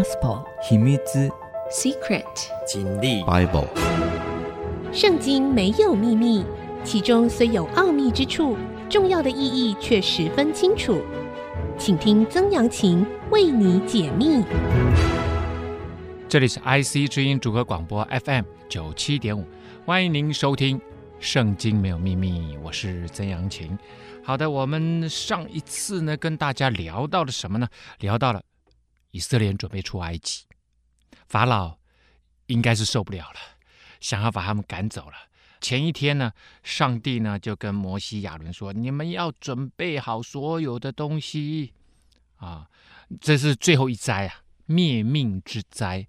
Gospel 秘密 Secret 经历 Bible 圣经没有秘密，其中虽有奥秘之处，重要的意义却十分清楚。请听曾阳晴为你解密。这里是 IC 之音主客广播 FM 九七点五，欢迎您收听《圣经没有秘密》，我是曾阳晴。好的，我们上一次呢跟大家聊到了什么呢？聊到了以色列人准备出埃及，法老应该是受不了了。想要把他们赶走了。前一天呢，上帝呢就跟摩西、亚伦说：“你们要准备好所有的东西啊！这是最后一灾啊，灭命之灾。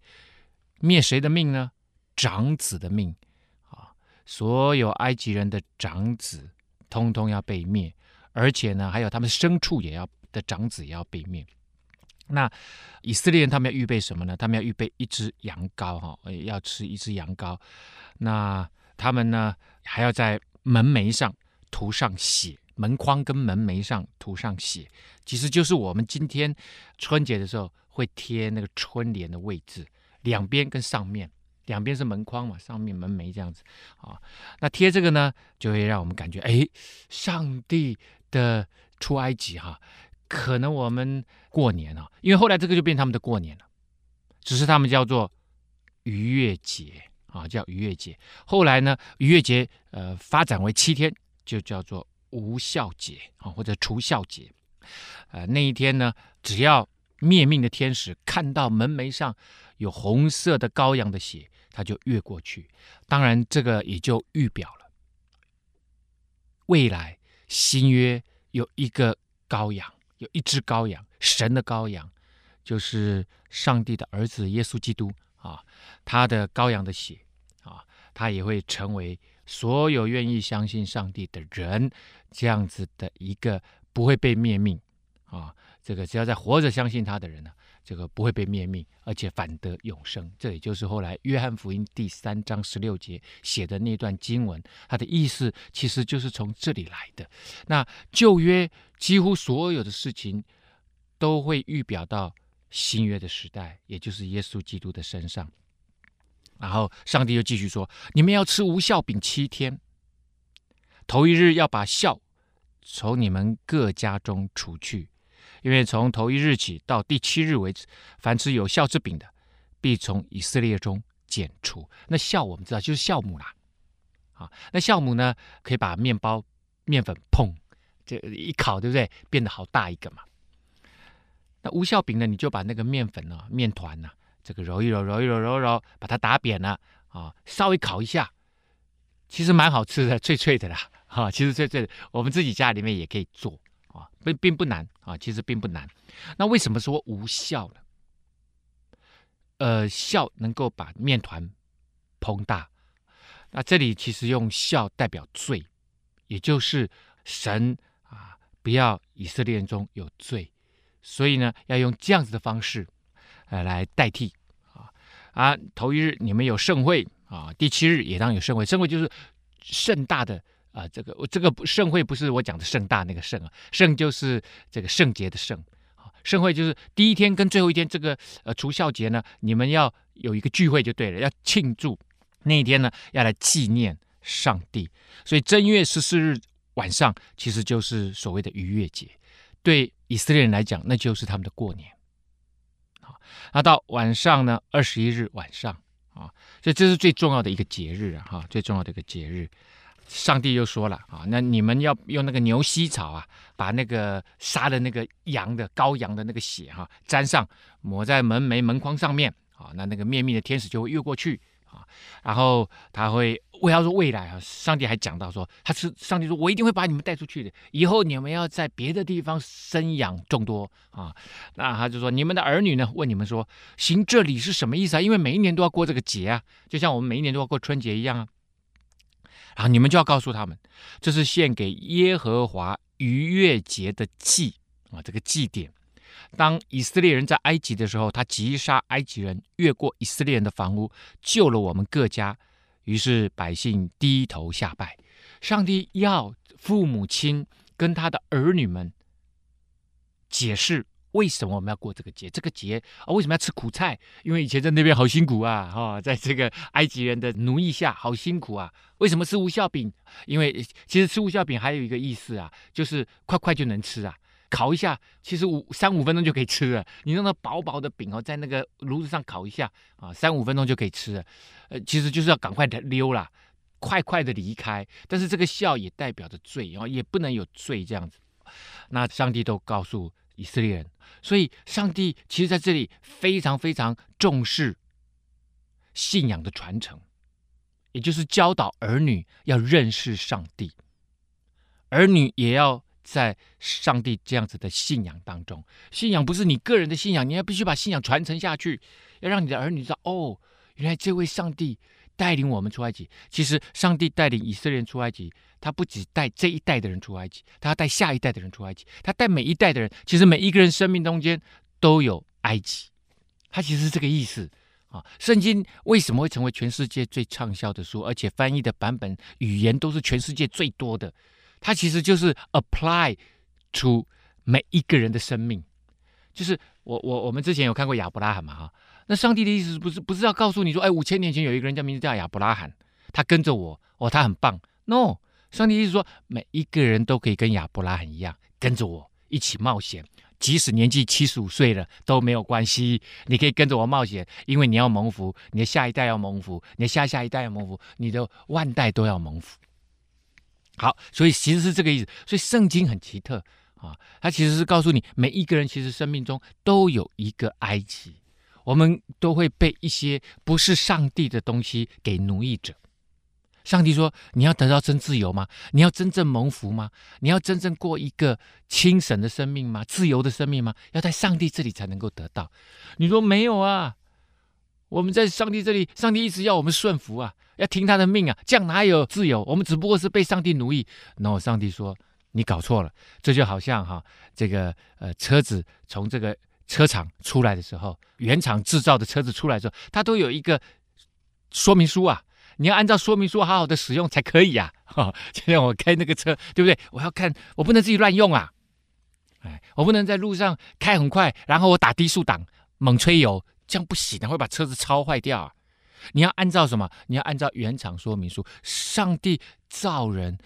灭谁的命呢？长子的命啊！所有埃及人的长子，通通要被灭，而且呢，还有他们牲畜也要的长子也要被灭。”那以色列人他们要预备什么呢？他们要预备一只羊羔，哈，要吃一只羊羔。那他们呢，还要在门楣上涂上血，门框跟门楣上涂上血，其实就是我们今天春节的时候会贴那个春联的位置，两边跟上面，两边是门框嘛，上面门楣这样子啊。那贴这个呢，就会让我们感觉，哎，上帝的出埃及，哈。可能我们过年啊，因为后来这个就变他们的过年了，只是他们叫做逾越节啊，叫逾越节。后来呢，逾越节呃发展为七天，就叫做无酵节啊，或者除孝节。呃，那一天呢，只要灭命的天使看到门楣上有红色的羔羊的血，他就越过去。当然，这个也就预表了未来新约有一个羔羊。有一只羔羊，神的羔羊，就是上帝的儿子耶稣基督啊，他的羔羊的血啊，他也会成为所有愿意相信上帝的人这样子的一个不会被灭命啊，这个只要在活着相信他的人呢，这个不会被灭命，而且反得永生。这也就是后来约翰福音第三章十六节写的那段经文，它的意思其实就是从这里来的。那旧约几乎所有的事情都会预表到新约的时代，也就是耶稣基督的身上。然后上帝又继续说：“你们要吃无效饼七天，头一日要把孝从你们各家中除去。”因为从头一日起到第七日为止，凡吃有效之饼的，必从以色列中剪除。那酵我们知道就是酵母啦，啊，那酵母呢，可以把面包面粉碰这一烤，对不对？变得好大一个嘛。那无效饼呢，你就把那个面粉呢、面团呢，这个揉一揉、揉一揉、揉揉，把它打扁了啊，稍微烤一下，其实蛮好吃的，脆脆的啦，哈，其实脆脆的，我们自己家里面也可以做。并并不难啊，其实并不难。那为什么说无效呢？呃，酵能够把面团膨大。那这里其实用酵代表罪，也就是神啊，不要以色列人中有罪，所以呢，要用这样子的方式呃来代替啊啊，头一日你们有盛会啊，第七日也当有盛会，盛会就是盛大的。啊，这个我这个盛会不是我讲的盛大那个盛啊，盛就是这个圣洁的圣啊，盛会就是第一天跟最后一天这个呃除孝节呢，你们要有一个聚会就对了，要庆祝那一天呢，要来纪念上帝，所以正月十四日晚上其实就是所谓的逾越节，对以色列人来讲那就是他们的过年啊，那到晚上呢，二十一日晚上啊，所以这是最重要的一个节日啊，哈，最重要的一个节日。上帝又说了啊，那你们要用那个牛膝草啊，把那个杀的那个羊的羔羊的那个血哈、啊、沾上，抹在门楣门框上面啊，那那个灭命的天使就会越过去啊，然后他会，我要说未来啊，上帝还讲到说，他是上帝说，我一定会把你们带出去的，以后你们要在别的地方生养众多啊，那他就说，你们的儿女呢，问你们说，行这礼是什么意思啊？因为每一年都要过这个节啊，就像我们每一年都要过春节一样啊。然后你们就要告诉他们，这是献给耶和华逾越节的祭啊，这个祭典。当以色列人在埃及的时候，他击杀埃及人，越过以色列人的房屋，救了我们各家。于是百姓低头下拜。上帝要父母亲跟他的儿女们解释为什么我们要过这个节？这个节啊，为什么要吃苦菜？因为以前在那边好辛苦啊，哈、在这个埃及人的奴役下好辛苦啊。为什么吃无效饼？因为其实吃无效饼还有一个意思啊，就是快快就能吃啊，烤一下，其实五三五分钟就可以吃了。你用那薄薄的饼哦，在那个炉子上烤一下啊，三五分钟就可以吃了。呃，其实就是要赶快的溜啦，快快的离开。但是这个笑也代表着罪哦，也不能有罪这样子。那上帝都告诉以色列人，所以上帝其实在这里非常非常重视信仰的传承，也就是教导儿女要认识上帝，儿女也要在上帝这样子的信仰当中。信仰不是你个人的信仰，你要必须把信仰传承下去，要让你的儿女知道，哦，原来这位上帝带领我们出埃及。其实上帝带领以色列人出埃及。他不只带这一代的人出埃及，他要带下一代的人出埃及，他带每一代的人。其实每一个人生命中间都有埃及，他其实是这个意思啊。圣经为什么会成为全世界最畅销的书，而且翻译的版本语言都是全世界最多的？它其实就是 apply to 每一个人的生命。就是我我我们之前有看过亚伯拉罕嘛哈？那上帝的意思不是不是要告诉你说，哎，五千年前有一个人叫名字叫亚伯拉罕，他跟着我，哦，他很棒。No。上帝意思说，每一个人都可以跟亚伯拉罕一样，跟着我一起冒险，即使年纪七十五岁了都没有关系。你可以跟着我冒险，因为你要蒙福，你的下一代要蒙福，你的下下一代要蒙福，你的万代都要蒙福。好，所以其实是这个意思。所以圣经很奇特啊，它其实是告诉你，每一个人其实生命中都有一个埃及，我们都会被一些不是上帝的东西给奴役着。上帝说：“你要得到真自由吗？你要真正蒙福吗？你要真正过一个清省的生命吗？自由的生命吗？要在上帝这里才能够得到。”你说没有啊？我们在上帝这里，上帝一直要我们顺服啊，要听他的命啊，这样哪有自由？我们只不过是被上帝奴役。然后上帝说：“你搞错了。”这就好像哈，这个呃车子从这个车厂出来的时候，原厂制造的车子出来的时候，它都有一个说明书啊。你要按照说明书好好的使用才可以呀！哈，就像我开那个车，对不对？我要看，我不能自己乱用啊！哎，我不能在路上开很快，然后我打低速档猛吹油，这样不行的，会把车子超坏掉啊！你要按照什么？你要按照原厂说明书。上帝造人，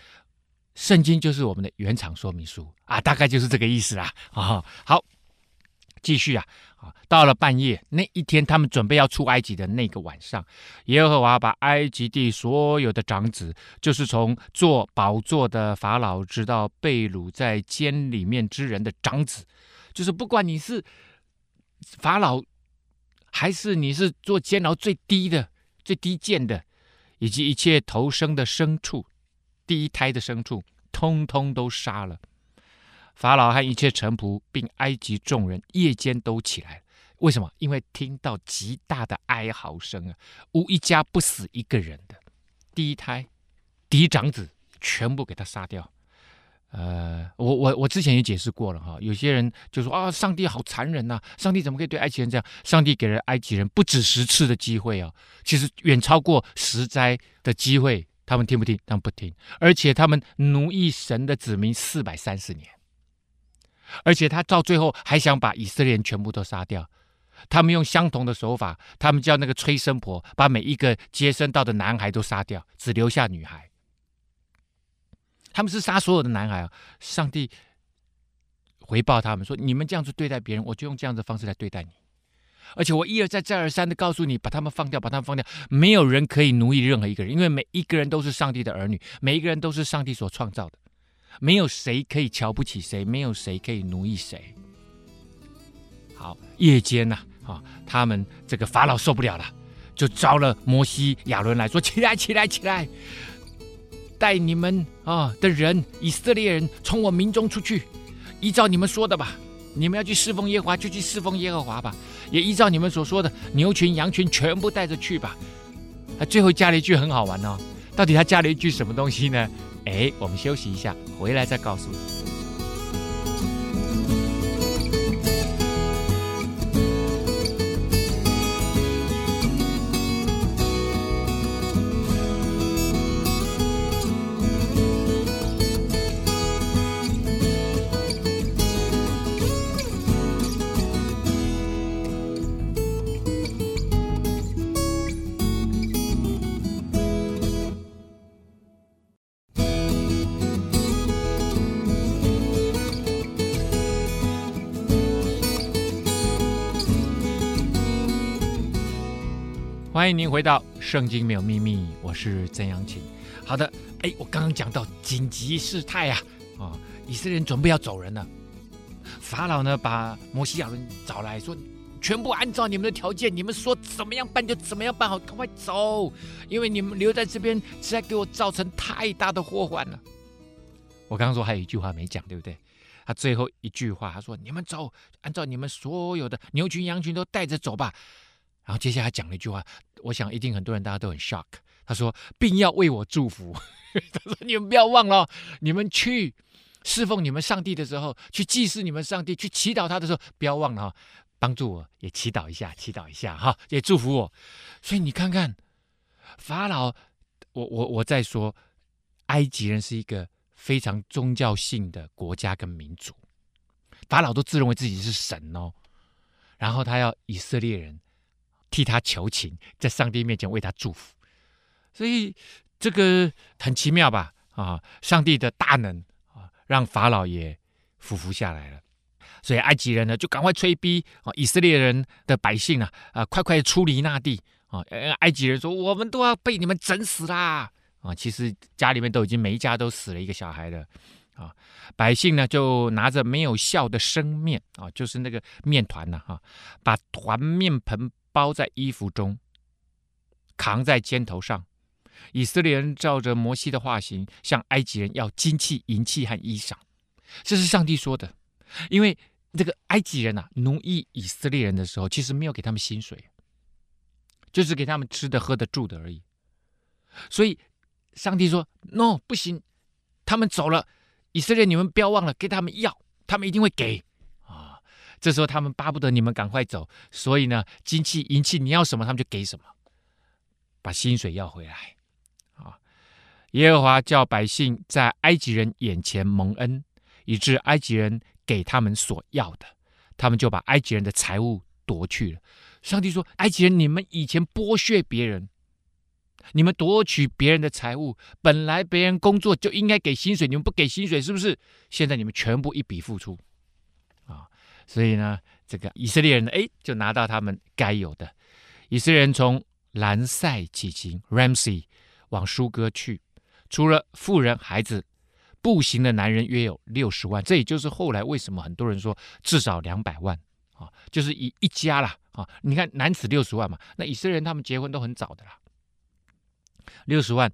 圣经就是我们的原厂说明书啊，大概就是这个意思啦！啊，好，继续啊啊。到了半夜那一天，他们准备要出埃及的那个晚上，耶和华把埃及地所有的长子，就是从坐宝座的法老，直到被掳在监里面之人的长子，就是不管你是法老，还是你是做监牢最低的、最低贱的，以及一切头生的牲畜，第一胎的牲畜，通通都杀了。法老和一切臣仆，并埃及众人，夜间都起来。为什么？因为听到极大的哀嚎声啊，无一家不死一个人的。第一胎，嫡长子，全部给他杀掉。呃，我我我之前也解释过了哈，有些人就说啊，上帝好残忍呐，上帝怎么可以对埃及人这样？上帝给了埃及人不止十次的机会啊，其实远超过十灾的机会。他们听不听？他们不听，而且他们奴役神的子民四百三十年。而且他到最后还想把以色列人全部都杀掉，他们用相同的手法，他们叫那个催生婆把每一个接生到的男孩都杀掉，只留下女孩。他们是杀所有的男孩啊！上帝回报他们说：“你们这样子对待别人，我就用这样的方式来对待你。而且我一而再、再而三的告诉你，把他们放掉，把他们放掉。没有人可以奴役任何一个人，因为每一个人都是上帝的儿女，每一个人都是上帝所创造的。”没有谁可以瞧不起谁，没有谁可以奴役谁。好，夜间呐，啊，他们这个法老受不了了，就招了摩西、亚伦来说：“起来，起来，起来，带你们啊的人，以色列人从我民中出去，依照你们说的吧。你们要去侍奉耶和华，就去侍奉耶和华吧。也依照你们所说的，牛群、羊群全部带着去吧。”他最后加了一句很好玩哦，到底他加了一句什么东西呢？哎，我们休息一下，回来再告诉你。欢迎您回到《圣经没有秘密》，我是曾阳晴。好的，哎，我刚刚讲到紧急事态啊，啊，以色列人准备要走人了。法老呢，把摩西亚人找来说，全部按照你们的条件，你们说怎么样办就怎么样办好，赶快走，因为你们留在这边实在给我造成太大的祸患了。我刚刚说还有一句话没讲，对不对？他最后一句话，他说：“你们走，按照你们所有的牛群羊群都带着走吧。”然后接下来讲了一句话，我想一定很多人大家都很 shock。他说，并要为我祝福。他说，你们不要忘了，你们去侍奉你们上帝的时候，去祭祀你们上帝，去祈祷他的时候，不要忘了哈，帮助我也祈祷一下，祈祷一下哈，也祝福我。所以你看看法老，我我我在说，埃及人是一个非常宗教性的国家跟民族，法老都自认为自己是神哦，然后他要以色列人。替他求情，在上帝面前为他祝福，所以这个很奇妙吧？啊，上帝的大能啊，让法老也俯伏下来了。所以埃及人呢，就赶快催逼啊，以色列人的百姓啊，啊，快快出离那地啊！埃及人说：“我们都要被你们整死啦！”啊，其实家里面都已经每一家都死了一个小孩了啊。百姓呢，就拿着没有酵的生面啊，就是那个面团呐，哈，把团面盆。包在衣服中，扛在肩头上。以色列人照着摩西的话行，向埃及人要金器、银器和衣裳。这是上帝说的，因为这个埃及人啊，奴役以色列人的时候，其实没有给他们薪水，就是给他们吃的、喝的、住的而已。所以，上帝说：“No，不行，他们走了，以色列你们不要忘了给他们要，他们一定会给。”这时候他们巴不得你们赶快走，所以呢，金器银器你要什么，他们就给什么，把薪水要回来。啊，耶和华叫百姓在埃及人眼前蒙恩，以致埃及人给他们所要的，他们就把埃及人的财物夺去了。上帝说：“埃及人，你们以前剥削别人，你们夺取别人的财物，本来别人工作就应该给薪水，你们不给薪水，是不是？现在你们全部一笔付出。”所以呢，这个以色列人哎，就拿到他们该有的。以色列人从兰塞起行 （Ramsey） 往疏割去，除了妇人、孩子，步行的男人约有六十万。这也就是后来为什么很多人说至少两百万啊，就是以一家啦啊。你看男子六十万嘛，那以色列人他们结婚都很早的啦，六十万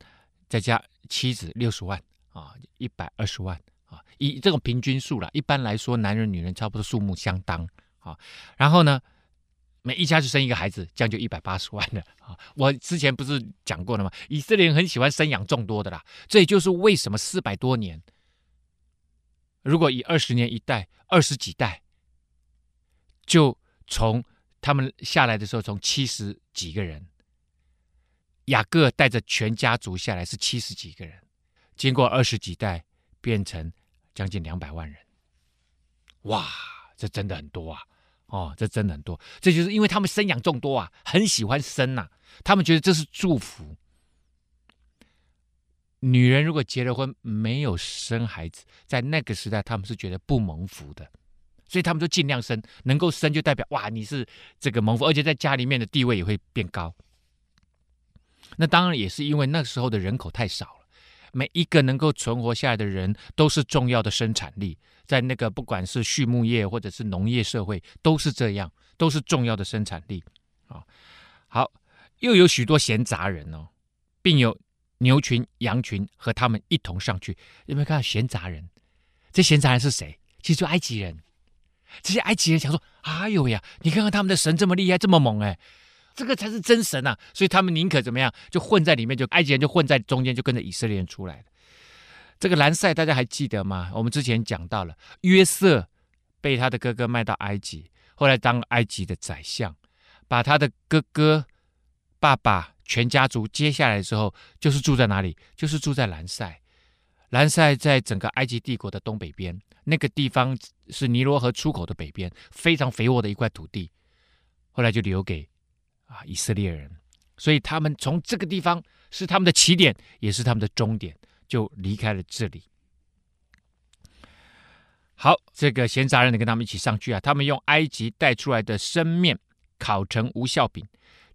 再加妻子六十万啊，一百二十万。啊，以这种平均数啦，一般来说，男人女人差不多数目相当啊。然后呢，每一家就生一个孩子，这样就一百八十万了啊。我之前不是讲过了吗？以色列人很喜欢生养众多的啦，这也就是为什么四百多年，如果以二十年一代，二十几代，就从他们下来的时候，从七十几个人，雅各带着全家族下来是七十几个人，经过二十几代变成。将近两百万人，哇，这真的很多啊！哦，这真的很多，这就是因为他们生养众多啊，很喜欢生呐、他们觉得这是祝福。女人如果结了婚没有生孩子，在那个时代他们是觉得不蒙福的，所以他们就尽量生，能够生就代表哇，你是这个蒙福，而且在家里面的地位也会变高。那当然也是因为那时候的人口太少了。每一个能够存活下来的人都是重要的生产力，在那个不管是畜牧业或者是农业社会，都是这样，都是重要的生产力。啊，好，又有许多闲杂人哦，并有牛群、羊群和他们一同上去。有没有看到闲杂人？这闲杂人是谁？其实就埃及人。这些埃及人想说：“哎呦呀，你看看他们的神这么厉害，这么猛哎！”这个才是真神、啊，所以他们宁可怎么样，就混在里面，就埃及人就混在中间，就跟着以色列人出来。这个兰塞大家还记得吗？我们之前讲到了约瑟被他的哥哥卖到埃及，后来当埃及的宰相，把他的哥哥、爸爸全家族接下来之后，就是住在哪里？就是住在兰塞。兰塞在整个埃及帝国的东北边，那个地方是尼罗河出口的北边，非常肥沃的一块土地，后来就留给。啊，以色列人，所以他们从这个地方是他们的起点，也是他们的终点，就离开了这里。好，这个闲杂人跟他们一起上去啊，他们用埃及带出来的生面烤成无效饼，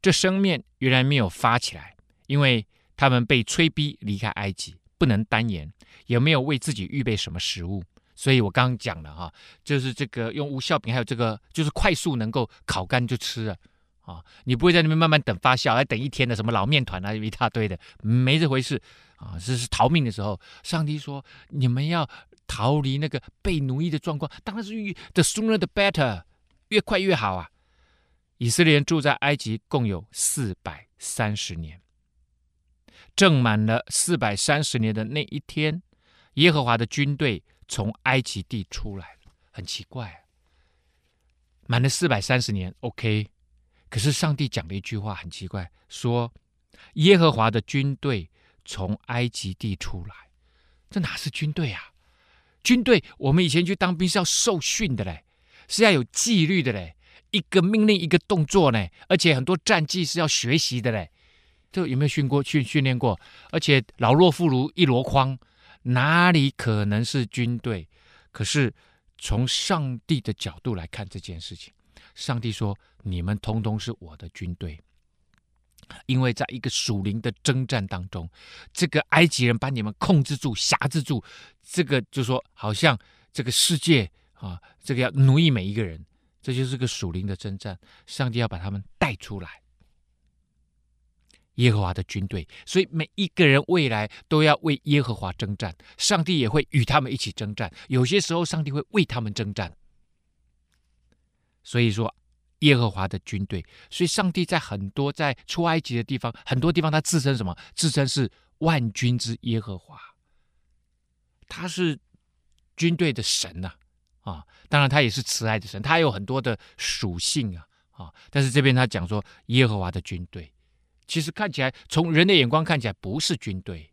这生面原来没有发起来，因为他们被催逼离开埃及，不能单言，也没有为自己预备什么食物。所以我刚刚讲了哈，就是这个用无效饼，还有这个就是快速能够烤干就吃了啊，你不会在那边慢慢等发酵，还等一天的什么老面团啊，一大堆的，没这回事啊。这是逃命的时候，上帝说你们要逃离那个被奴役的状况，当然是越 the sooner the better，越快越好啊。以色列人住在埃及共有四百三十年，正满了四百三十年的那一天，耶和华的军队。从埃及地出来，很奇怪，满了四百三十年，OK。可是上帝讲了一句话很奇怪，说耶和华的军队从埃及地出来，这哪是军队啊？军队我们以前去当兵是要受训的嘞，是要有纪律的嘞，一个命令一个动作呢，而且很多战绩是要学习的嘞。这有没有训过训训练过？而且老弱妇孺一箩筐。哪里可能是军队？可是从上帝的角度来看这件事情，上帝说：“你们通通是我的军队。”因为在一个属灵的征战当中，这个埃及人把你们控制住、辖制住，这个就说好像这个世界啊，这个要奴役每一个人，这就是个属灵的征战。上帝要把他们带出来。耶和华的军队，所以每一个人未来都要为耶和华征战，上帝也会与他们一起征战。有些时候，上帝会为他们征战。所以说，耶和华的军队，所以上帝在很多在出埃及的地方，很多地方他自称什么？自称是万军之耶和华，他是军队的神呐，啊，当然他也是慈爱的神，他有很多的属性啊，啊，但是这边他讲说耶和华的军队。其实看起来，从人的眼光看起来不是军队，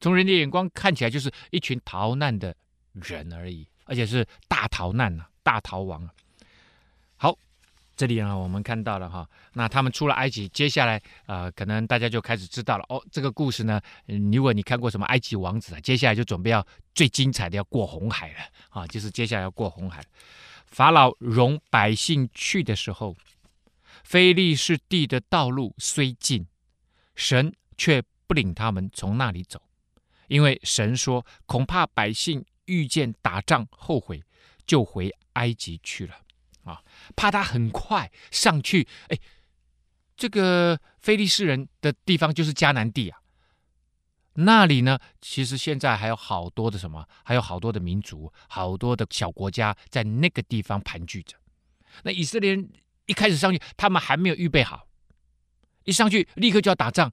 从人的眼光看起来就是一群逃难的人而已，而且是大逃难呐、啊，大逃亡啊。好，这里呢，我们看到了哈，那他们出了埃及，接下来呃，可能大家就开始知道了哦。这个故事呢，如果你看过什么埃及王子啊，接下来就准备要最精彩的要过红海了啊，就是接下来要过红海。法老容百姓去的时候。非利士地的道路虽近，神却不领他们从那里走，因为神说恐怕百姓遇见打仗后悔，就回埃及去了。啊，怕他很快上去。哎，这个非利士人的地方就是迦南地啊，那里呢，其实现在还有好多的什么，还有好多的民族，好多的小国家在那个地方盘踞着。那以色列人。一开始上去，他们还没有预备好，一上去立刻就要打仗，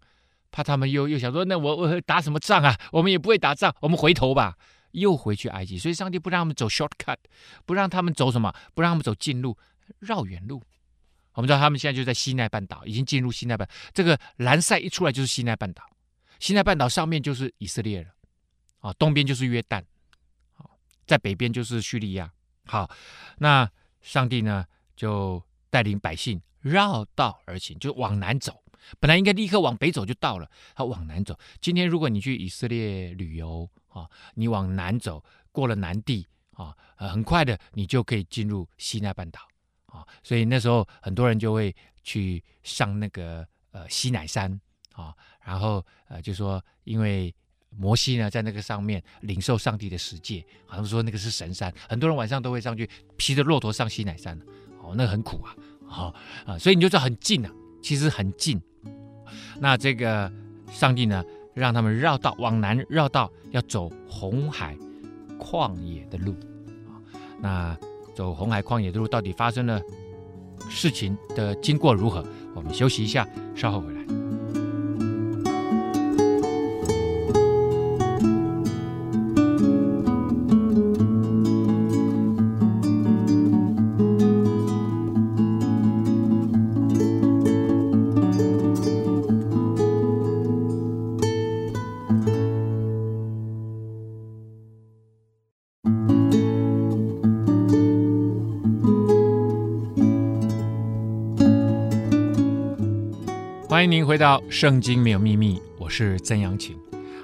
怕他们又又想说，那我我打什么仗啊？我们也不会打仗，我们回头吧，又回去埃及。所以上帝不让他们走 shortcut，不让他们走什么，不让他们走近路，绕远路。我们知道他们现在就在西奈半岛，已经进入西奈半。这个蓝塞一出来就是西奈半岛，西奈半岛上面就是以色列了，啊，东边就是约旦，好，在北边就是叙利亚。好，那上帝呢就。带领百姓绕道而行，就往南走。本来应该立刻往北走就到了，他往南走。今天如果你去以色列旅游啊，你往南走，过了南地啊，很快的你就可以进入西奈半岛啊。所以那时候很多人就会去上那个呃西乃山啊，然后呃就说，因为摩西呢在那个上面领受上帝的十诫，好像说那个是神山，很多人晚上都会上去骑着骆驼上西乃山。哦，那很苦啊，好啊，所以你就知道很近啊，其实很近。那这个上帝呢，让他们绕道往南绕道，要走红海旷野的路啊。那走红海旷野的路到底发生了事情的经过如何？我们休息一下，稍后回来。回到《圣经没有秘密》，我是曾阳晴。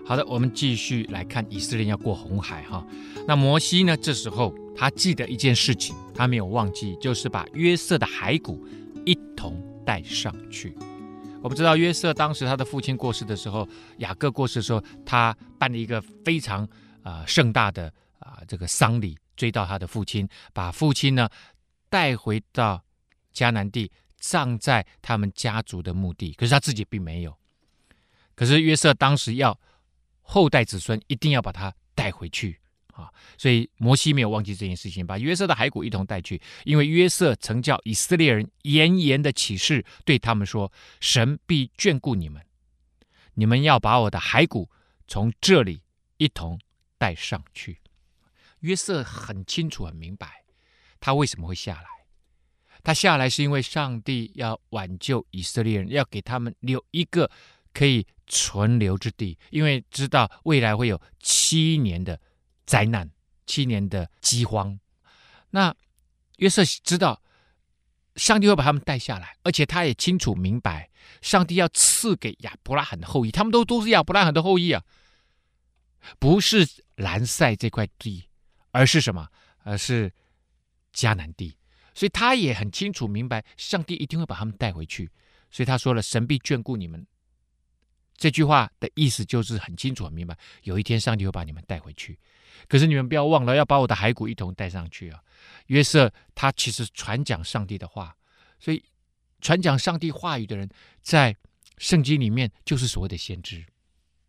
好的，我们继续来看以色列要过红海哈。那摩西呢？这时候他记得一件事情，他没有忘记，就是把约瑟的骸骨一同带上去。我们知道约瑟当时他的父亲过世的时候，雅各过世的时候，他办了一个非常啊、呃、盛大的啊、呃、这个丧礼，追悼他的父亲，把父亲呢带回到迦南地，葬在他们家族的墓地。可是他自己并没有。可是约瑟当时要后代子孙一定要把他带回去。啊，所以摩西没有忘记这件事情，把约瑟的骸骨一同带去，因为约瑟曾叫以色列人严严的起誓，对他们说：“神必眷顾你们，你们要把我的骸骨从这里一同带上去。”约瑟很清楚、很明白，他为什么会下来。他下来是因为上帝要挽救以色列人，要给他们留一个可以存留之地，因为知道未来会有七年的。灾难七年的饥荒，那约瑟知道上帝会把他们带下来，而且他也清楚明白，上帝要赐给亚伯拉罕的后裔，他们都都是亚伯拉罕的后裔啊，不是兰塞这块地，而是什么？而是迦南地。所以他也很清楚明白，上帝一定会把他们带回去。所以他说了：“神必眷顾你们。”这句话的意思就是很清楚、很明白，有一天上帝会把你们带回去。可是你们不要忘了，要把我的骸骨一同带上去啊！约瑟他其实传讲上帝的话，所以传讲上帝话语的人，在圣经里面就是所谓的先知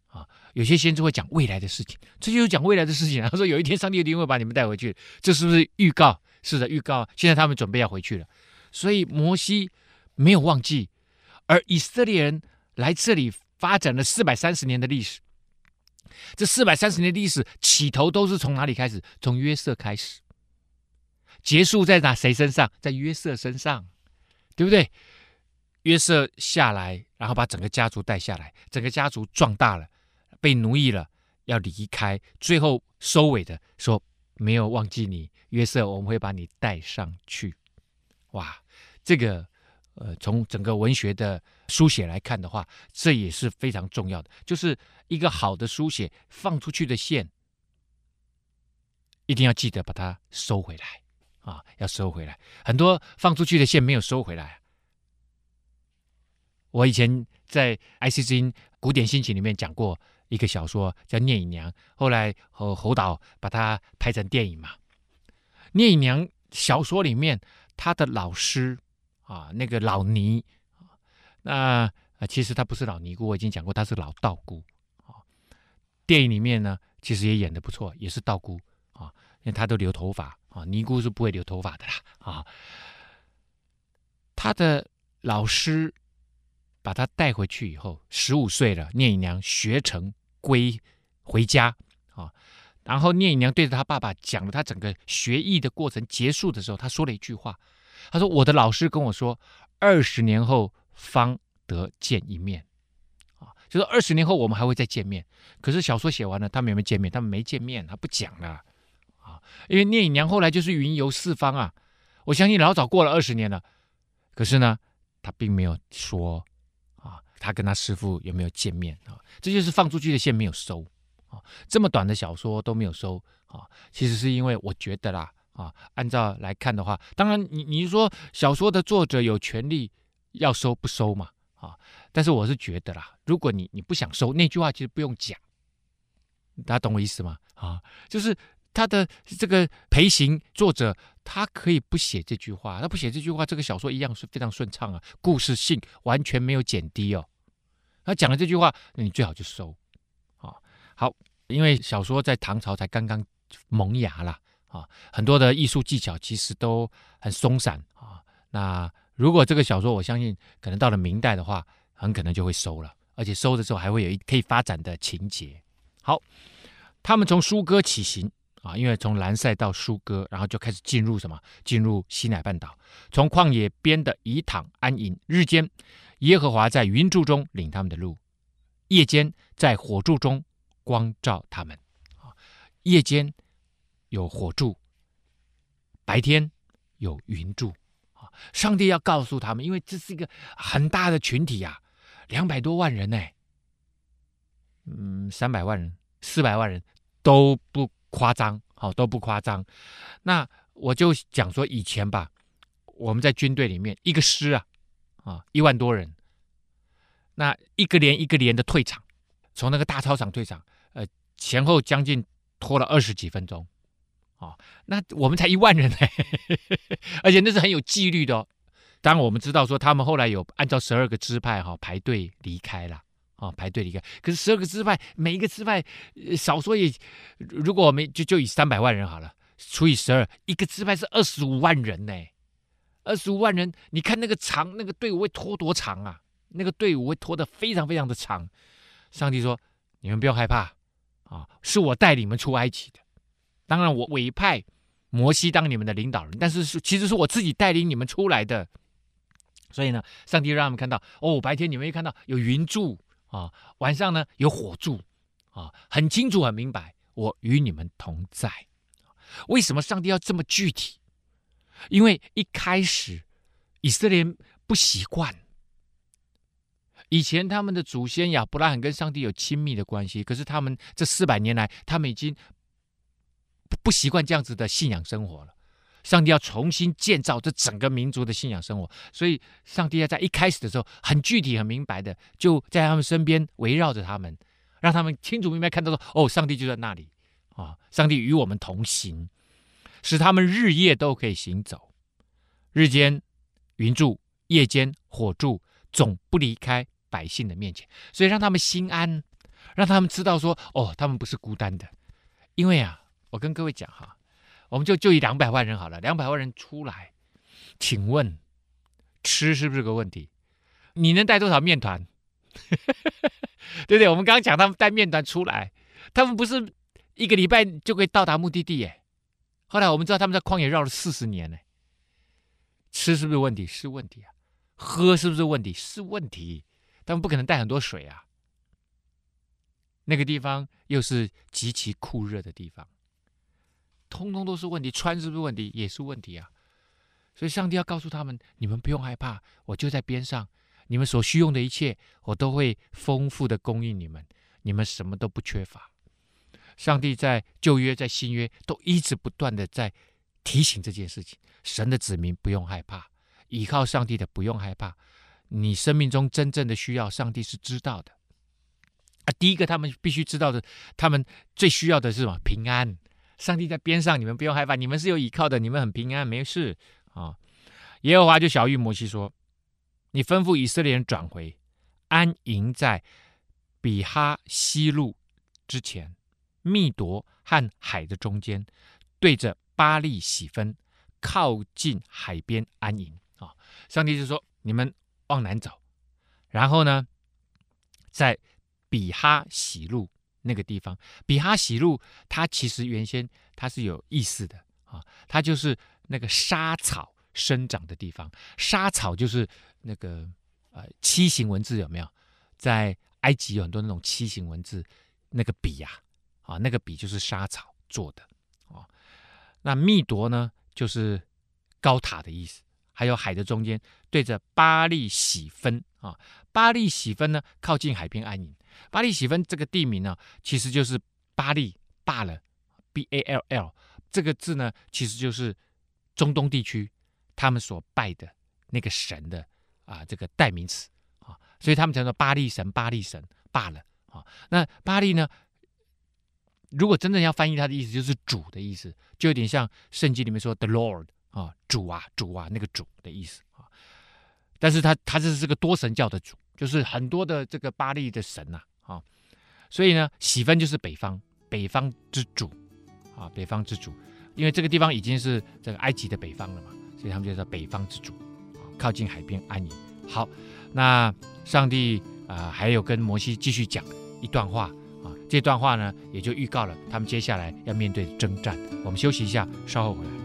啊。有些先知会讲未来的事情，这就是讲未来的事情。他说有一天上帝一定会把你们带回去，这是不是预告？是的，预告。现在他们准备要回去了，所以摩西没有忘记，而以色列人来这里发展了四百三十年的历史。这四百三十年的历史起头都是从哪里开始？从约瑟开始，结束在哪谁身上？在约瑟身上，对不对？约瑟下来，然后把整个家族带下来，整个家族壮大了，被奴役了，要离开，最后收尾的说：“没有忘记你，约瑟，我们会把你带上去。”哇，这个。呃，从整个文学的书写来看的话，这也是非常重要的。就是一个好的书写，放出去的线，一定要记得把它收回来啊，要收回来。很多放出去的线没有收回来。我以前在 IC 之音古典心情里面讲过一个小说叫《聂隐娘》，后来侯侯导把它拍成电影嘛。聂隐娘小说里面，他的老师。啊，那个老尼啊，那，其实他不是老尼姑，我已经讲过，他是老道姑啊。电影里面呢，其实也演的不错，也是道姑啊，因为他都留头发啊，尼姑是不会留头发的啦啊。他的老师把他带回去以后，十五岁了，聂隐娘学成归回家啊，然后聂隐娘对着他爸爸讲了他整个学艺的过程，结束的时候，他说了一句话。他说：“我的老师跟我说，二十年后方得见一面，啊，就是二十年后我们还会再见面。可是小说写完了，他们有没有见面？他们没见面，他不讲了，啊，因为聂隐娘后来就是云游四方啊。我相信老早过了二十年了，可是呢，他并没有说，他跟他师父有没有见面啊？这就是放出去的线没有收，啊，这么短的小说都没有收，啊，其实是因为我觉得啦。”啊，按照来看的话，当然你你说小说的作者有权利要收不收嘛？啊，但是我是觉得啦，如果你你不想收那句话，其实不用讲，大家懂我意思吗？啊，就是他的这个陪行作者，他可以不写这句话，他不写这句话，这个小说一样是非常顺畅啊，故事性完全没有减低哦。他讲了这句话，那你最好就收。啊，好，因为小说在唐朝才刚刚萌芽啦。啊，很多的艺术技巧其实都很松散啊。那如果这个小说，我相信可能到了明代的话，很可能就会收了，而且收的时候还会有一可以发展的情节。好，他们从疏歌起行啊，因为从兰塞到疏歌，然后就开始进入什么？进入西乃半岛，从旷野边的以躺安营。日间，耶和华在云柱中领他们的路；夜间，在火柱中光照他们。啊，夜间。有火柱，白天有云柱，啊！上帝要告诉他们，因为这是一个很大的群体呀，两百多万人呢，嗯，三百万人、四百万人都不夸张，好，都不夸张。那我就讲说，以前吧，我们在军队里面一个师啊，啊，一万多人，那一个连一个连的退场，从那个大操场退场，呃，前后将近拖了二十几分钟，哦，那我们才一万人呢，而且那是很有纪律的哦。当然我们知道说他们后来有按照十二个支派哈、哦、排队离开了啊、哦，排队离开。可是十二个支派每一个支派少说也，如果我们就就以三百万人好了，除以十二，一个支派是二十五万人呢，二十五万人，你看那个长那个队伍会拖多长啊？那个队伍会拖得非常非常的长。上帝说：“你们不用害怕啊，是我带你们出埃及的。当然，我委派摩西当你们的领导人，但是是其实是我自己带领你们出来的。所以呢，上帝让他们看到哦，白天你们一看到有云柱啊，晚上呢有火柱啊，很清楚很明白，我与你们同在。为什么上帝要这么具体？因为一开始以色列不习惯。”以前他们的祖先亚伯拉罕跟上帝有亲密的关系，可是他们这四百年来，他们已经不习惯这样子的信仰生活了。上帝要重新建造这整个民族的信仰生活，所以上帝要在一开始的时候很具体、很明白的，就在他们身边围绕着他们，让他们清楚明白看到说：哦，上帝就在那里啊！上帝与我们同行，使他们日夜都可以行走，日间云柱，夜间火柱，总不离开。百姓的面前，所以让他们心安，让他们知道说，哦，他们不是孤单的。因为啊，我跟各位讲哈，我们就就以两百万人好了，两百万人出来，请问吃是不是个问题？你能带多少面团？对不对？我们刚刚讲他们带面团出来，他们不是一个礼拜就可以到达目的地耶。后来我们知道他们在旷野绕了四十年呢，吃是不是问题？是问题啊。喝是不是问题？是问题。他们不可能带很多水啊，那个地方又是极其酷热的地方，通通都是问题。穿是不是问题？也是问题啊。所以上帝要告诉他们：你们不用害怕，我就在边上，你们所需用的一切，我都会丰富的供应你们，你们什么都不缺乏。上帝在旧约、在新约都一直不断的在提醒这件事情：神的子民不用害怕，依靠上帝的不用害怕。你生命中真正的需要，上帝是知道的啊。第一个，他们必须知道的，他们最需要的是什么？平安。上帝在边上，你们不用害怕，你们是有依靠的，你们很平安，没事啊。耶和华就晓諭摩西说：“你吩咐以色列人转回，安营在比哈希路之前，密朵和海的中间，对着巴利喜分，靠近海边安营。”啊，上帝就说：“你们。”往南走，然后呢，在比哈喜路那个地方，比哈喜路，它其实原先它是有意思的啊，它就是那个沙草生长的地方。沙草就是那个呃楔形文字有没有？在埃及有很多那种楔形文字，那个笔呀啊，啊那个笔就是沙草做的啊。那密铎呢，就是高塔的意思。还有海的中间，对着巴利喜分啊，巴利喜分呢，靠近海边安营。巴利喜分这个地名呢，其实就是巴利罢了，B A L L 这个字呢，其实就是中东地区他们所拜的那个神的啊这个代名词啊，所以他们才说巴利神，巴利神罢了啊。那巴利呢，如果真正要翻译它的意思，就是主的意思，就有点像圣经里面说 The Lord。啊，主啊，主啊，那个主的意思啊，但是他他这是个多神教的主，就是很多的这个巴利的神呐，啊，所以呢，喜分就是北方，北方之主啊，北方之主，因为这个地方已经是这个埃及的北方了嘛，所以他们就叫北方之主，啊，靠近海边安营。好，那上帝啊，还有跟摩西继续讲一段话，这段话呢，也就预告了他们接下来要面对的征战。我们休息一下，稍后回来。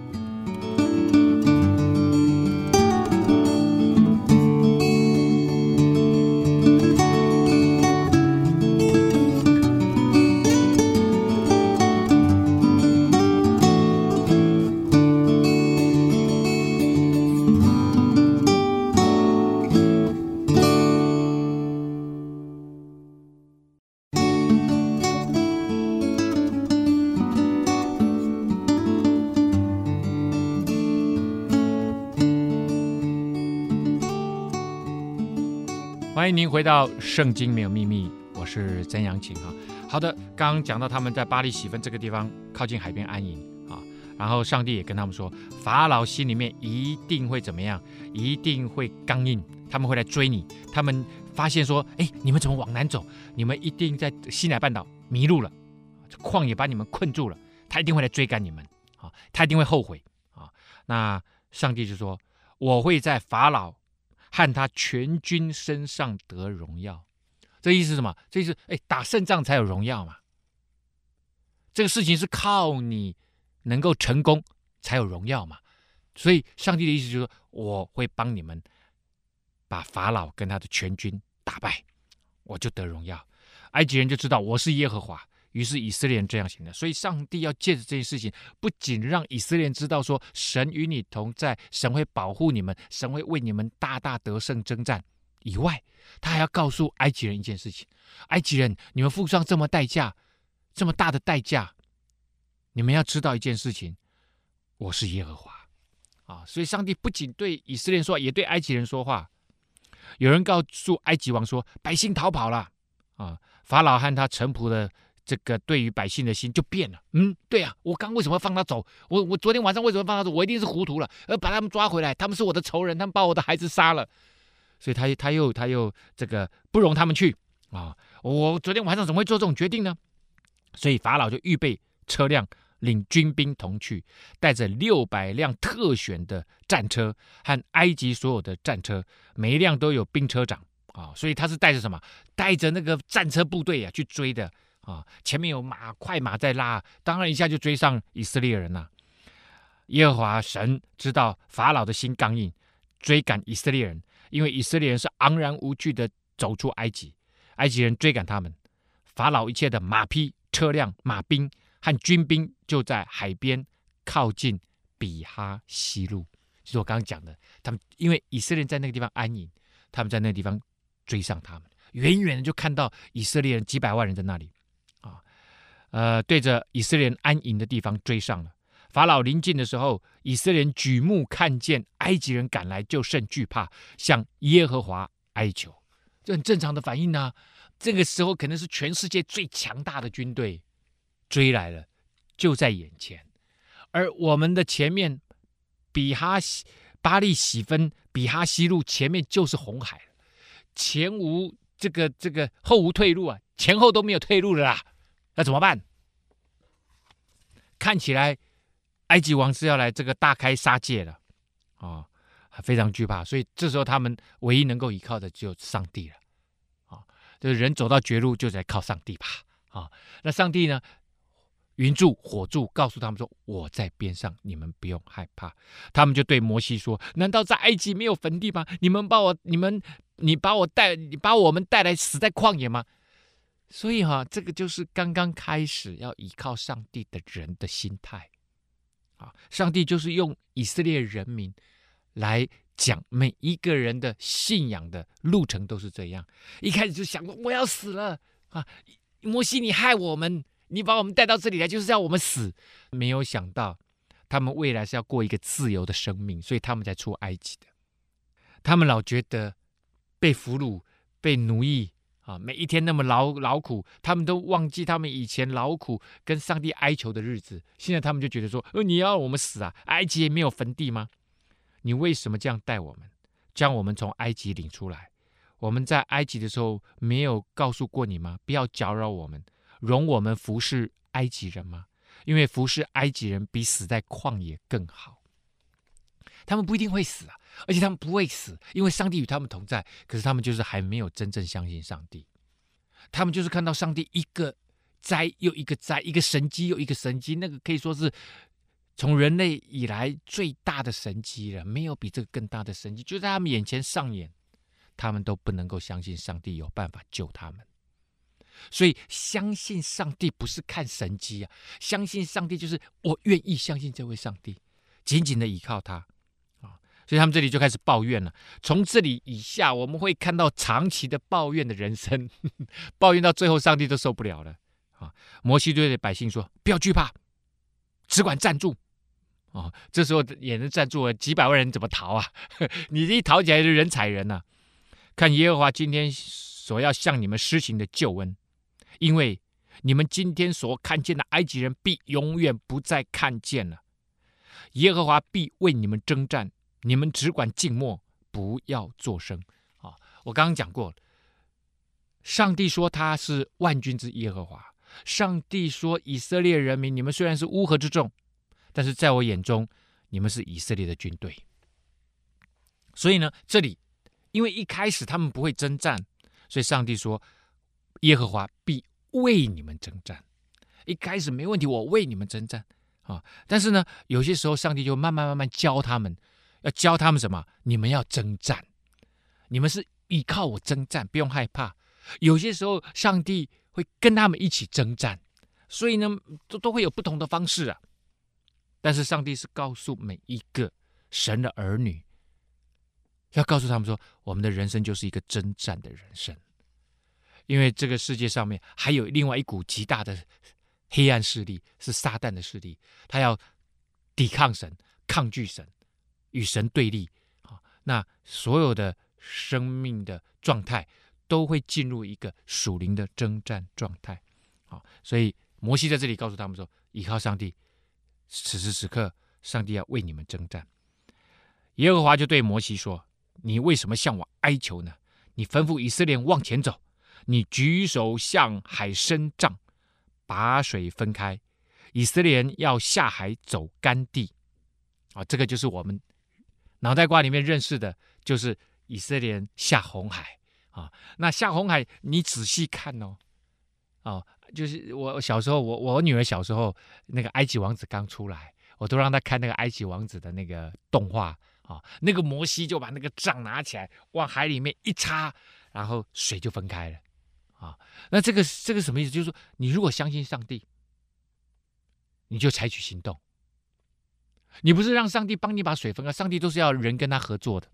回到《圣经没有秘密》，我是曾阳晴啊。好的，刚刚讲到他们在巴黎喜分这个地方靠近海边安营啊，然后上帝也跟他们说，法老心里面一定会怎么样，一定会刚硬，他们会来追你。他们发现说，哎，你们怎么往南走？你们一定在西乃半岛迷路了，这旷野把你们困住了，他一定会来追赶你们啊，他一定会后悔啊。那上帝就说，我会在法老。和他全军身上得荣耀，这意思是什么？这意思，哎，打胜仗才有荣耀嘛。这个事情是靠你能够成功才有荣耀嘛。所以，上帝的意思就是说，我会帮你们把法老跟他的全军打败，我就得荣耀。埃及人就知道我是耶和华。于是以色列人这样行的，所以上帝要借着这件事情，不仅让以色列人知道说神与你同在，神会保护你们，神会为你们大大得胜征战以外，他还要告诉埃及人一件事情：埃及人，你们付上这么代价，这么大的代价，你们要知道一件事情，我是耶和华啊！所以上帝不仅对以色列人说，也对埃及人说话。有人告诉埃及王说，百姓逃跑了啊！法老和他臣仆的。这个对于百姓的心就变了。嗯，对啊，我刚为什么放他走？我我昨天晚上为什么放他走？我一定是糊涂了，而把他们抓回来。他们是我的仇人，他们把我的孩子杀了，所以他他又他又这个不容他们去啊！我昨天晚上怎么会做这种决定呢？所以法老就预备车辆，领军兵同去，带着六百辆特选的战车和埃及所有的战车，每一辆都有兵车长啊！所以他是带着什么？带着那个战车部队啊去追的。啊，前面有马，快马在拉，当然一下就追上以色列人了。耶和华神知道法老的心刚硬，追赶以色列人，因为以色列人是昂然无惧的走出埃及，埃及人追赶他们，法老一切的马匹、车辆、马兵和军兵就在海边靠近比哈西路，就是我刚刚讲的，他们因为以色列人在那个地方安营，他们在那个地方追上他们，远远的就看到以色列人几百万人在那里。呃，对着以色列人安营的地方追上了。法老临近的时候，以色列人举目看见埃及人赶来，就甚惧怕，向耶和华哀求。这很正常的反应呢、这个时候可能是全世界最强大的军队追来了，就在眼前。而我们的前面，比哈西巴力洗分比哈西路前面就是红海，前无这个这个后无退路啊，前后都没有退路了啦。那怎么办？看起来埃及王是要来这个大开杀戒了啊、哦，非常惧怕。所以这时候他们唯一能够依靠的就上帝了啊、哦。这人走到绝路，就得靠上帝吧啊、那上帝呢？云柱火柱，告诉他们说：“我在边上，你们不用害怕。”他们就对摩西说：“难道在埃及没有坟地吗？你们把我，你们，你把我带，你把我们带来死在旷野吗？”所以哈、这个就是刚刚开始要依靠上帝的人的心态啊。上帝就是用以色列人民来讲，每一个人的信仰的路程都是这样。一开始就想过我要死了啊，摩西你害我们，你把我们带到这里来就是要我们死。没有想到他们未来是要过一个自由的生命，所以他们才出埃及的。他们老觉得被俘虏、被奴役。啊，每一天那么劳劳苦，他们都忘记他们以前劳苦跟上帝哀求的日子。现在他们就觉得说，呃，你要我们死啊？埃及也没有坟地吗？你为什么这样待我们，将我们从埃及领出来？我们在埃及的时候没有告诉过你吗？不要搅扰我们，容我们服侍埃及人吗？因为服侍埃及人比死在旷野更好。他们不一定会死啊。而且他们不会死，因为上帝与他们同在。可是他们就是还没有真正相信上帝，他们就是看到上帝一个灾又一个灾，一个神迹又一个神迹，那个可以说是从人类以来最大的神迹了，没有比这个更大的神迹就在他们眼前上演，他们都不能够相信上帝有办法救他们。所以相信上帝不是看神迹啊，相信上帝就是我愿意相信这位上帝，紧紧的依靠他。所以他们这里就开始抱怨了。从这里以下，我们会看到长期的抱怨的人生，抱怨到最后，上帝都受不了了。啊，摩西对百姓说：“不要惧怕，只管站住。”啊，这时候也能站住了，几百万人怎么逃啊？你一逃起来就人踩人呐、看耶和华今天所要向你们施行的救恩，因为你们今天所看见的埃及人，必永远不再看见了。耶和华必为你们征战，你们只管静默，不要作声。啊，我刚刚讲过，上帝说他是万军之耶和华。上帝说以色列人民，你们虽然是乌合之众，但是在我眼中，你们是以色列的军队。所以呢，这里因为一开始他们不会征战，所以上帝说耶和华必为你们征战。一开始没问题，我为你们征战。啊！但是呢，有些时候上帝就慢慢慢慢教他们，要教他们什么？你们要征战，你们是依靠我征战，不用害怕。有些时候，上帝会跟他们一起征战，所以呢，都都会有不同的方式啊。但是上帝是告诉每一个神的儿女，要告诉他们说，我们的人生就是一个征战的人生，因为这个世界上面还有另外一股极大的。黑暗势力是撒旦的势力，他要抵抗神、抗拒神、与神对立啊！那所有的生命的状态都会进入一个属灵的征战状态啊！所以摩西在这里告诉他们说：“依靠上帝，此时此刻，上帝要为你们征战。”耶和华就对摩西说：“你为什么向我哀求呢？你吩咐以色列往前走，你举手向海伸杖。”把水分开，以色列人要下海走干地，啊，这个就是我们脑袋瓜里面认识的，就是以色列人下红海啊。那下红海，你仔细看哦，哦，就是我小时候，我我女儿小时候，那个埃及王子刚出来，我都让她看那个埃及王子的那个动画啊，那个摩西就把那个杖拿起来往海里面一插，然后水就分开了。啊，那这个这个什么意思？就是说，你如果相信上帝，你就采取行动。你不是让上帝帮你把水分开，上帝都是要人跟他合作的。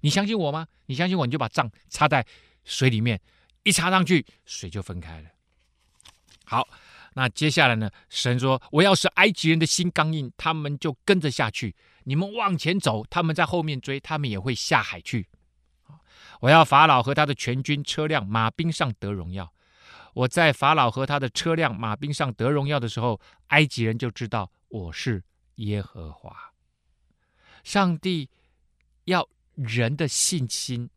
你相信我吗？你相信我，你就把杖插在水里面，一插上去，水就分开了。好，那接下来呢？神说：“我要使埃及人的心刚硬，他们就跟着下去。你们往前走，他们在后面追，他们也会下海去。”我要法老和他的全军车辆马兵上得荣耀。我在法老和他的车辆马兵上得荣耀的时候，埃及人就知道我是耶和华。上帝要人的信心，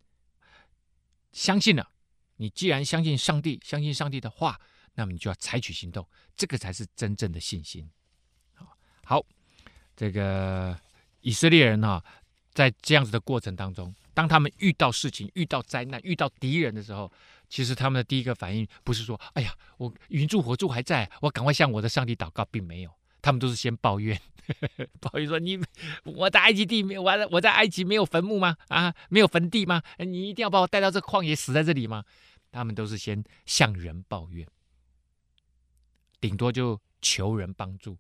相信了。你既然相信上帝，相信上帝的话，那么你就要采取行动，这个才是真正的信心。好，这个以色列人啊，在这样子的过程当中。当他们遇到事情、遇到灾难、遇到敌人的时候，其实他们的第一个反应不是说：“哎呀，我云柱火柱还在，我赶快向我的上帝祷告。”并没有，他们都是先抱怨，呵呵抱怨说：“你我在埃及地没有，我我在埃及没有坟墓吗？啊，没有坟地吗？你一定要把我带到这旷野死在这里吗？”他们都是先向人抱怨，顶多就求人帮助，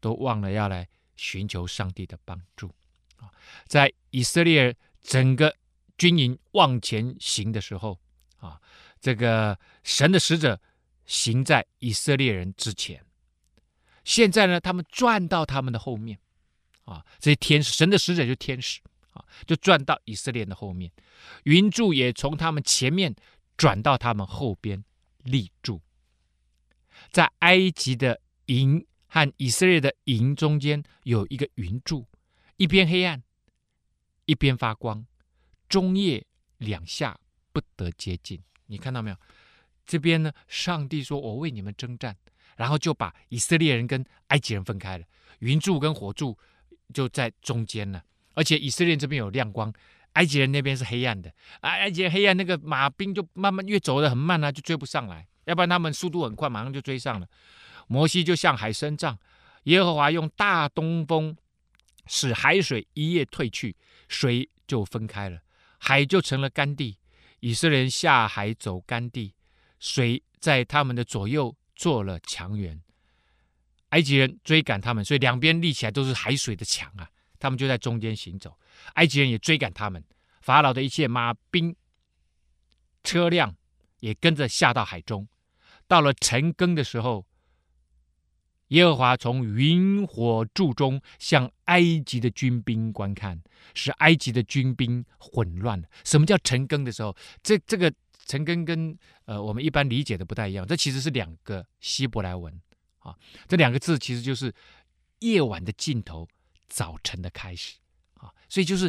都忘了要来寻求上帝的帮助啊！在以色列。整个军营往前行的时候，啊，这个神的使者行在以色列人之前。现在呢，他们转到他们的后面，啊，这些天使，神的使者就天使，啊，就转到以色列的后面。云柱也从他们前面转到他们后边立住。在埃及的营和以色列的营中间有一个云柱，一边黑暗。一边发光，中夜两下不得接近。你看到没有？这边呢，上帝说：“我为你们征战。”然后就把以色列人跟埃及人分开了，云柱跟火柱就在中间了。而且以色列这边有亮光，埃及人那边是黑暗的。埃埃及人黑暗，那个马兵就慢慢越走得很慢啊，就追不上来。要不然他们速度很快，马上就追上了。摩西就向海伸杖，耶和华用大东风使海水一夜退去。水就分开了，海就成了干地。以色列人下海走干地，水在他们的左右做了墙垣。埃及人追赶他们，所以两边立起来都是海水的墙啊。他们就在中间行走，埃及人也追赶他们。法老的一切马兵、车辆也跟着下到海中。到了晨更的时候，耶和华从云火柱中向埃及的军兵观看，使埃及的军兵混乱。什么叫晨更的时候？这这个晨更跟呃我们一般理解的不太一样。这其实是两个希伯来文啊，这两个字其实就是夜晚的尽头，早晨的开始啊。所以就是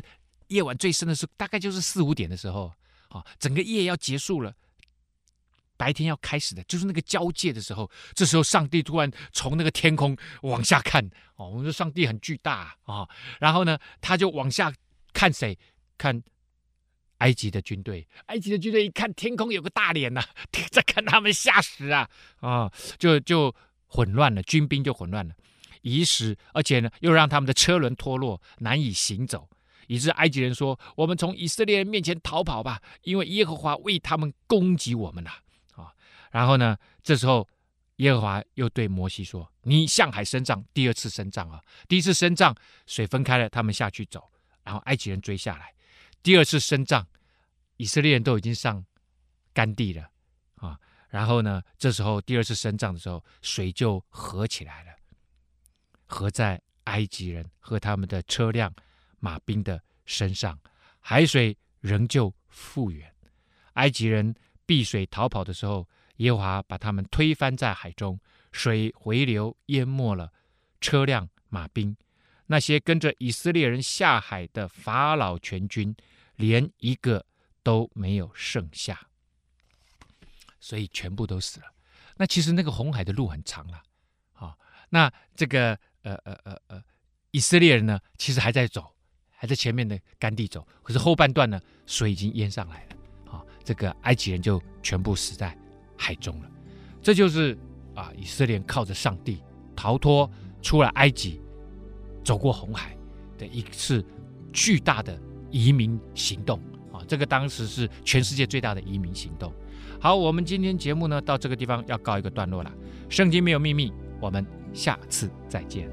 夜晚最深的时候，大概就是四五点的时候啊，整个夜要结束了。白天要开始的，就是那个交界的时候。这时候，上帝突然从那个天空往下看，哦，我们说上帝很巨大啊，然后呢，他就往下看谁？看埃及的军队。埃及的军队一看天空有个大脸呐，在看他们，吓死啊啊，就就混乱了，军兵就混乱了，遗失而且呢，又让他们的车轮脱落，难以行走，以致埃及人说：“我们从以色列人面前逃跑吧，因为耶和华为他们攻击我们了。”然后呢，这时候耶和华又对摩西说：“你向海伸杖，第二次伸杖啊！第一次伸杖，水分开了，他们下去走，然后埃及人追下来。第二次伸杖，以色列人都已经上干地了啊！然后呢，这时候第二次伸杖的时候，水就合起来了，合在埃及人和他们的车辆、马兵的身上，海水仍旧复原。埃及人避水逃跑的时候。”耶和华把他们推翻在海中，水回流淹没了车辆马兵，那些跟着以色列人下海的法老全军，连一个都没有剩下，所以全部都死了。那其实那个红海的路很长了，那这个呃呃呃呃，以色列人呢，其实还在走，还在前面的干地走，可是后半段呢，水已经淹上来了，啊，这个埃及人就全部死在海中了，这就是啊，以色列靠着上帝逃脱出了埃及，走过红海的一次巨大的移民行动啊！这个当时是全世界最大的移民行动。好，我们今天节目呢到这个地方要告一个段落了。圣经没有秘密，我们下次再见。